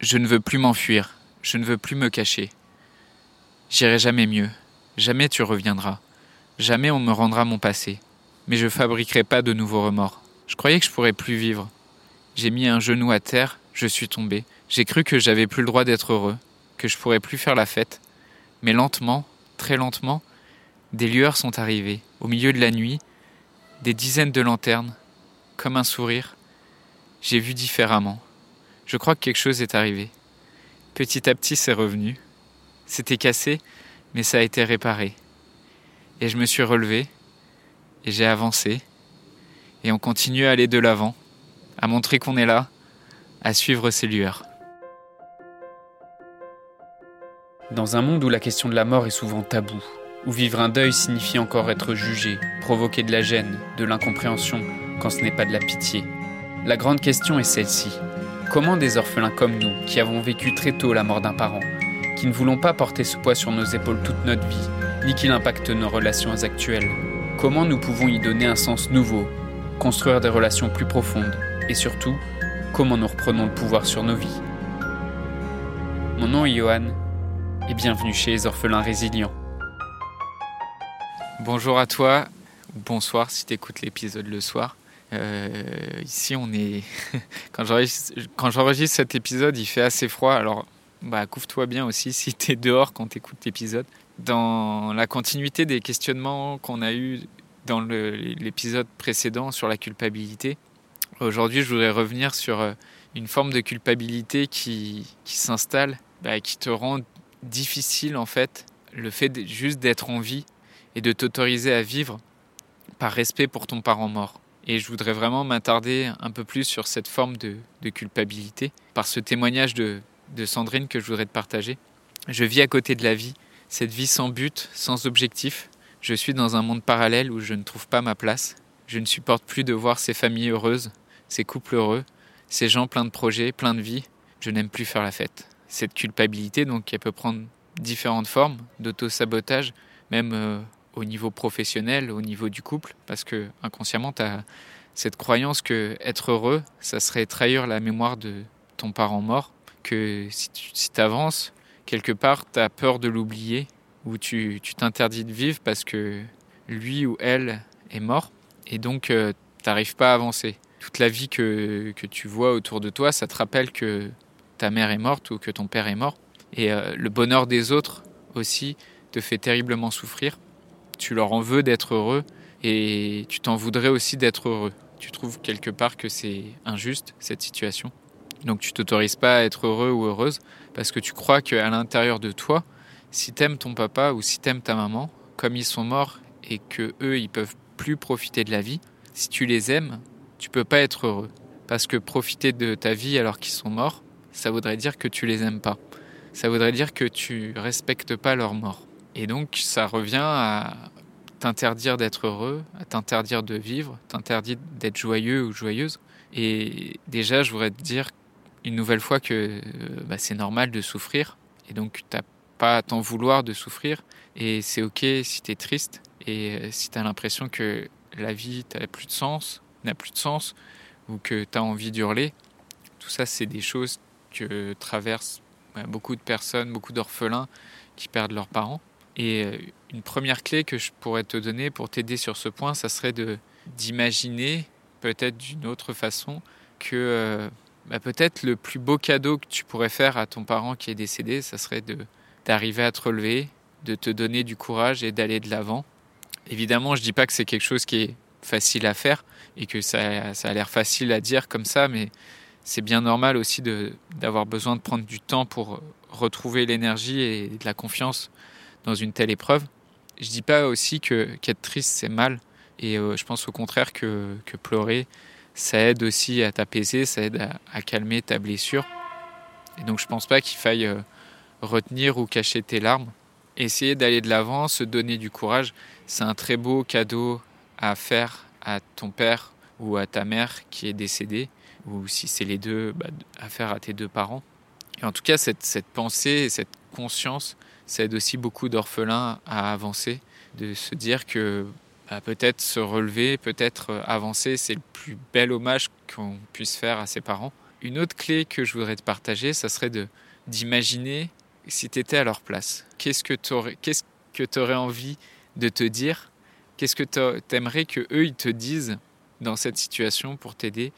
Je ne veux plus m'enfuir, je ne veux plus me cacher. J'irai jamais mieux, jamais tu reviendras, jamais on me rendra mon passé, mais je fabriquerai pas de nouveaux remords. Je croyais que je pourrais plus vivre. J'ai mis un genou à terre, je suis tombé. J'ai cru que j'avais plus le droit d'être heureux, que je pourrais plus faire la fête. Mais lentement, très lentement, des lueurs sont arrivées, au milieu de la nuit, des dizaines de lanternes, comme un sourire. J'ai vu différemment. Je crois que quelque chose est arrivé. Petit à petit, c'est revenu. C'était cassé, mais ça a été réparé. Et je me suis relevé, et j'ai avancé, et on continue à aller de l'avant, à montrer qu'on est là, à suivre ces lueurs. Dans un monde où la question de la mort est souvent taboue, où vivre un deuil signifie encore être jugé, provoquer de la gêne, de l'incompréhension, quand ce n'est pas de la pitié. La grande question est celle-ci. Comment des orphelins comme nous, qui avons vécu très tôt la mort d'un parent, qui ne voulons pas porter ce poids sur nos épaules toute notre vie, ni qu'il impacte nos relations actuelles, comment nous pouvons y donner un sens nouveau, construire des relations plus profondes, et surtout, comment nous reprenons le pouvoir sur nos vies? Mon nom est Johan, et bienvenue chez les orphelins résilients. Bonjour à toi, ou bonsoir si tu écoutes l'épisode le soir. Euh, ici, on est. quand j'enregistre cet épisode, il fait assez froid. Alors, bah, couvre-toi bien aussi si tu es dehors quand tu écoutes l'épisode. Dans la continuité des questionnements qu'on a eus dans l'épisode précédent sur la culpabilité, aujourd'hui, je voudrais revenir sur euh, une forme de culpabilité qui, s'installe, bah, qui te rend difficile en fait le fait juste d'être en vie et de t'autoriser à vivre par respect pour ton parent mort. Et je voudrais vraiment m'attarder un peu plus sur cette forme de, culpabilité par ce témoignage de, Sandrine que je voudrais te partager. Je vis à côté de la vie, cette vie sans but, sans objectif. Je suis dans un monde parallèle où je ne trouve pas ma place. Je ne supporte plus de voir ces familles heureuses, ces couples heureux, ces gens pleins de projets, pleins de vie. Je n'aime plus faire la fête. Cette culpabilité, donc, elle peut prendre différentes formes d'auto-sabotage, même euh, au niveau professionnel, au niveau du couple, parce que inconsciemment, tu as cette croyance que être heureux, ça serait trahir la mémoire de ton parent mort, que si tu avances, quelque part, tu as peur de l'oublier, ou tu t'interdis de vivre parce que lui ou elle est mort, et donc euh, tu n'arrives pas à avancer. Toute la vie que, que, tu vois autour de toi, ça te rappelle que ta mère est morte ou que ton père est mort. Et euh, le bonheur des autres aussi te fait terriblement souffrir tu leur en veux d'être heureux et tu t'en voudrais aussi d'être heureux. Tu trouves quelque part que c'est injuste cette situation. Donc tu t'autorises pas à être heureux ou heureuse parce que tu crois qu'à l'intérieur de toi, si t'aimes ton papa ou si t'aimes ta maman, comme ils sont morts et que eux ils peuvent plus profiter de la vie, si tu les aimes, tu peux pas être heureux parce que profiter de ta vie alors qu'ils sont morts, ça voudrait dire que tu les aimes pas. Ça voudrait dire que tu respectes pas leur mort. Et donc ça revient à t'interdire d'être heureux, à t'interdire de vivre, t'interdire d'être joyeux ou joyeuse. Et déjà, je voudrais te dire une nouvelle fois que euh, bah, c'est normal de souffrir. Et donc, t'as pas à t'en vouloir de souffrir. Et c'est OK si tu es triste et euh, si tu as l'impression que la vie n'a plus de sens, n'a plus de sens, ou que tu as envie d'hurler. Tout ça, c'est des choses que traversent bah, beaucoup de personnes, beaucoup d'orphelins qui perdent leurs parents. Et euh, une première clé que je pourrais te donner pour t'aider sur ce point, ça serait d'imaginer peut-être d'une autre façon que euh, bah, peut-être le plus beau cadeau que tu pourrais faire à ton parent qui est décédé, ça serait d'arriver à te relever, de te donner du courage et d'aller de l'avant. Évidemment, je dis pas que c'est quelque chose qui est facile à faire et que ça, ça a l'air facile à dire comme ça, mais c'est bien normal aussi d'avoir besoin de prendre du temps pour retrouver l'énergie et de la confiance dans une telle épreuve. Je dis pas aussi qu'être triste c'est mal, et euh, je pense au contraire que, que, pleurer, ça aide aussi à t'apaiser, ça aide à, calmer ta blessure. Et donc je pense pas qu'il faille euh, retenir ou cacher tes larmes. Essayer d'aller de l'avant, se donner du courage, c'est un très beau cadeau à faire à ton père ou à ta mère qui est décédée, ou si c'est les deux, bah, à faire à tes deux parents. Et en tout cas, cette, cette pensée, cette conscience, ça aide aussi beaucoup d'orphelins à avancer, de se dire que bah, peut-être se relever, peut-être avancer, c'est le plus bel hommage qu'on puisse faire à ses parents. une autre clé que je voudrais te partager, ça serait d'imaginer si tu étais à leur place. Qu'est-ce que tu aurais envie de te dire? Qu'est-ce que tu aimerais que eux ils te disent dans cette situation pour t'aider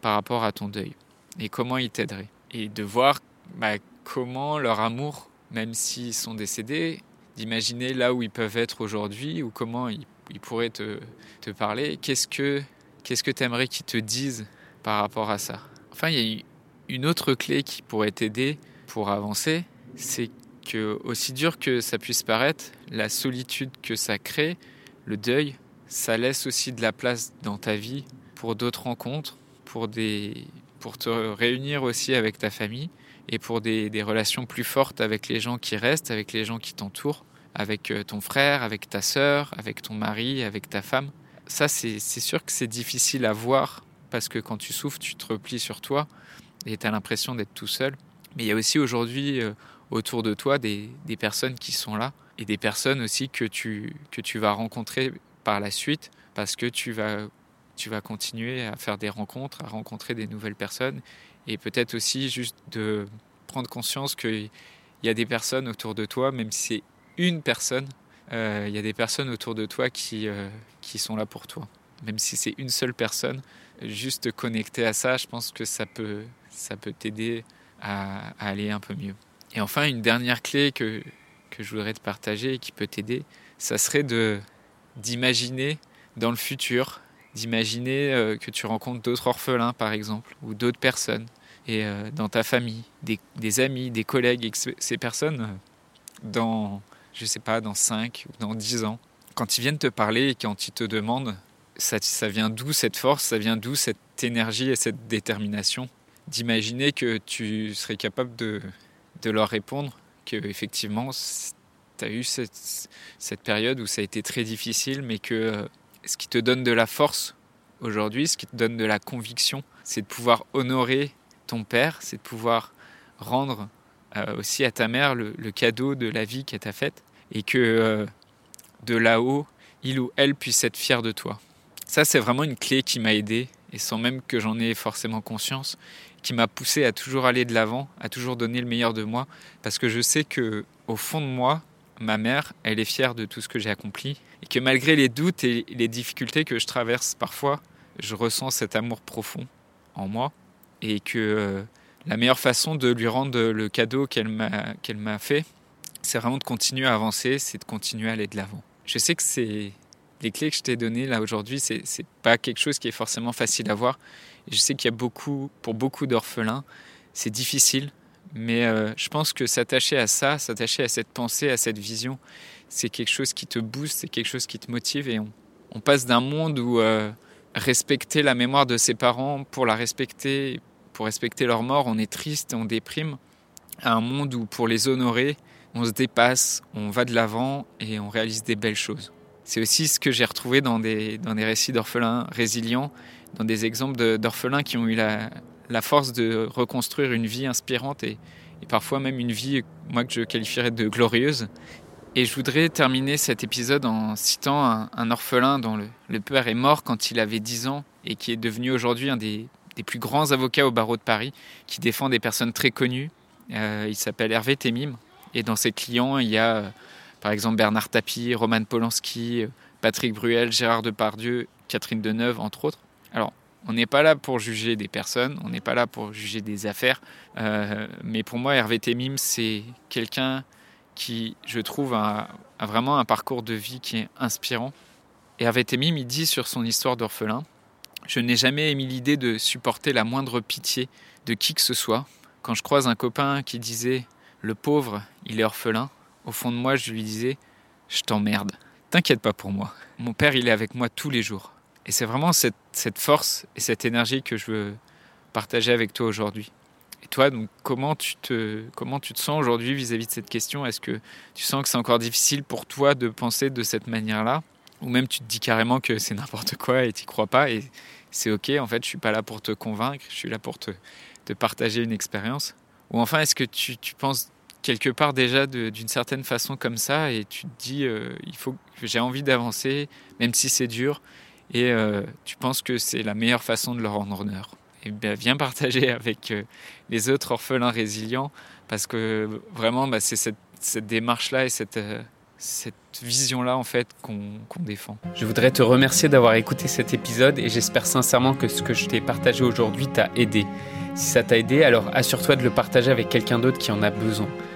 par rapport à ton deuil? Et comment ils t'aideraient? Et de voir bah, comment leur amour, même s'ils sont décédés, d'imaginer là où ils peuvent être aujourd'hui ou comment ils, pourraient te, te parler. Qu'est-ce que qu'est-ce que tu aimerais qu'ils te disent par rapport à ça? Enfin, il y a une autre clé qui pourrait t'aider pour avancer, c'est que aussi dur que ça puisse paraître, la solitude que ça crée, le deuil, ça laisse aussi de la place dans ta vie pour d'autres rencontres, pour, des, pour te réunir aussi avec ta famille et pour des, relations plus fortes avec les gens qui restent, avec les gens qui t'entourent, avec euh, ton frère, avec ta sœur, avec ton mari, avec ta femme. Ça, c'est sûr que c'est difficile à voir parce que quand tu souffres, tu te replies sur toi et tu as l'impression d'être tout seul. Mais il y a aussi aujourd'hui euh, autour de toi des, des, personnes qui sont là et des personnes aussi que tu, que tu vas rencontrer par la suite parce que tu vas, tu vas continuer à faire des rencontres, à rencontrer des nouvelles personnes et peut-être aussi juste de prendre conscience qu'il y a des personnes autour de toi, même si c'est une personne, euh, il y a des personnes autour de toi qui, euh, qui sont là pour toi. Même si c'est une seule personne, juste connecter à ça, je pense que ça peut, ça peut t'aider à, à aller un peu mieux. Et enfin, une dernière clé que, que je voudrais te partager et qui peut t'aider, ça serait de d'imaginer dans le futur, d'imaginer euh, que tu rencontres d'autres orphelins par exemple, ou d'autres personnes, et euh, dans ta famille, des, amis, des collègues, ces personnes, euh, dans, je sais pas, dans 5 ou dans 10 ans, quand ils viennent te parler et quand ils te demandent, ça, ça vient d'où cette force, ça vient d'où cette énergie et cette détermination, d'imaginer que tu serais capable de, de leur répondre que effectivement tu as eu cette, cette, période où ça a été très difficile, mais que ce qui te donne de la force aujourd'hui, ce qui te donne de la conviction, c'est de pouvoir honorer ton père, c'est de pouvoir rendre euh, aussi à ta mère le, cadeau de la vie qu'elle t'a faite, et que euh, de là-haut, il ou elle puisse être fier de toi. Ça, c'est vraiment une clé qui m'a aidé, et sans même que j'en ai forcément conscience, qui m'a poussé à toujours aller de l'avant, à toujours donner le meilleur de moi, parce que je sais que au fond de moi, ma mère, elle est fière de tout ce que j'ai accompli, et que malgré les doutes et les difficultés que je traverse parfois, je ressens cet amour profond en moi, et que euh, la meilleure façon de lui rendre le cadeau qu'elle m'a m'a fait, c'est vraiment de continuer à avancer, c'est de continuer à aller de l'avant. Je sais que c'est les clés que je t'ai données là aujourd'hui, c'est pas quelque chose qui est forcément facile à voir, je sais qu'il y a beaucoup, pour beaucoup d'orphelins, c'est difficile, mais euh, je pense que s'attacher à ça, s'attacher à cette pensée, à cette vision, c'est quelque chose qui te booste, c'est quelque chose qui te motive et on, passe d'un monde où euh, respecter la mémoire de ses parents, pour la respecter, pour respecter leur mort, on est triste, on déprime, à un monde où pour les honorer, on se dépasse, on va de l'avant et on réalise des belles choses. C'est aussi ce que j'ai retrouvé dans des, dans des récits d'orphelins résilients dans des exemples d'orphelins qui ont eu la, la, force de reconstruire une vie inspirante et, et, parfois même une vie, moi, que je qualifierais de glorieuse. Et je voudrais terminer cet épisode en citant un, orphelin dont le, père est mort quand il avait 10 ans et qui est devenu aujourd'hui un des, plus grands avocats au barreau de Paris, qui défend des personnes très connues. Euh, il s'appelle Hervé Temim. Et dans ses clients, il y a euh, par exemple Bernard Tapie, Roman Polanski, euh, Patrick Bruel, Gérard Depardieu, Catherine Deneuve, entre autres. Alors, on n'est pas là pour juger des personnes, on n'est pas là pour juger des affaires, mais pour moi, Hervé Temim, c'est quelqu'un qui, je trouve, a, vraiment un parcours de vie qui est inspirant. Et Temim, il dit sur son histoire d'orphelin Je n'ai jamais émis l'idée de supporter la moindre pitié de qui que ce soit. Quand je croise un copain qui disait Le pauvre, il est orphelin, au fond de moi, je lui disais Je t'emmerde. T'inquiète pas pour moi. Mon père, il est avec moi tous les jours. Et c'est vraiment cette, force et cette énergie que je veux partager avec toi aujourd'hui. Toi, donc, comment tu te, comment tu te sens aujourd'hui vis-à-vis de cette question? Est-ce que tu sens que c'est encore difficile pour toi de penser de cette manière-là? Ou même tu te dis carrément que c'est n'importe quoi et tu crois pas et c'est ok, en fait, je suis pas là pour te convaincre, je suis là pour te, te partager une expérience? Ou enfin, est-ce que tu, tu penses quelque part déjà d'une certaine façon comme ça et tu te dis euh, il faut j'ai envie d'avancer même si c'est dur et euh, tu penses que c'est la meilleure façon de leur rendre honneur? Viens partager avec les autres orphelins résilients parce que vraiment, bah, c'est cette, démarche-là et cette, cette vision-là en fait qu'on défend. Je voudrais te remercier d'avoir écouté cet épisode et j'espère sincèrement que ce que je t'ai partagé aujourd'hui t'a aidé. Si ça t'a aidé, alors assure-toi de le partager avec quelqu'un d'autre qui en a besoin.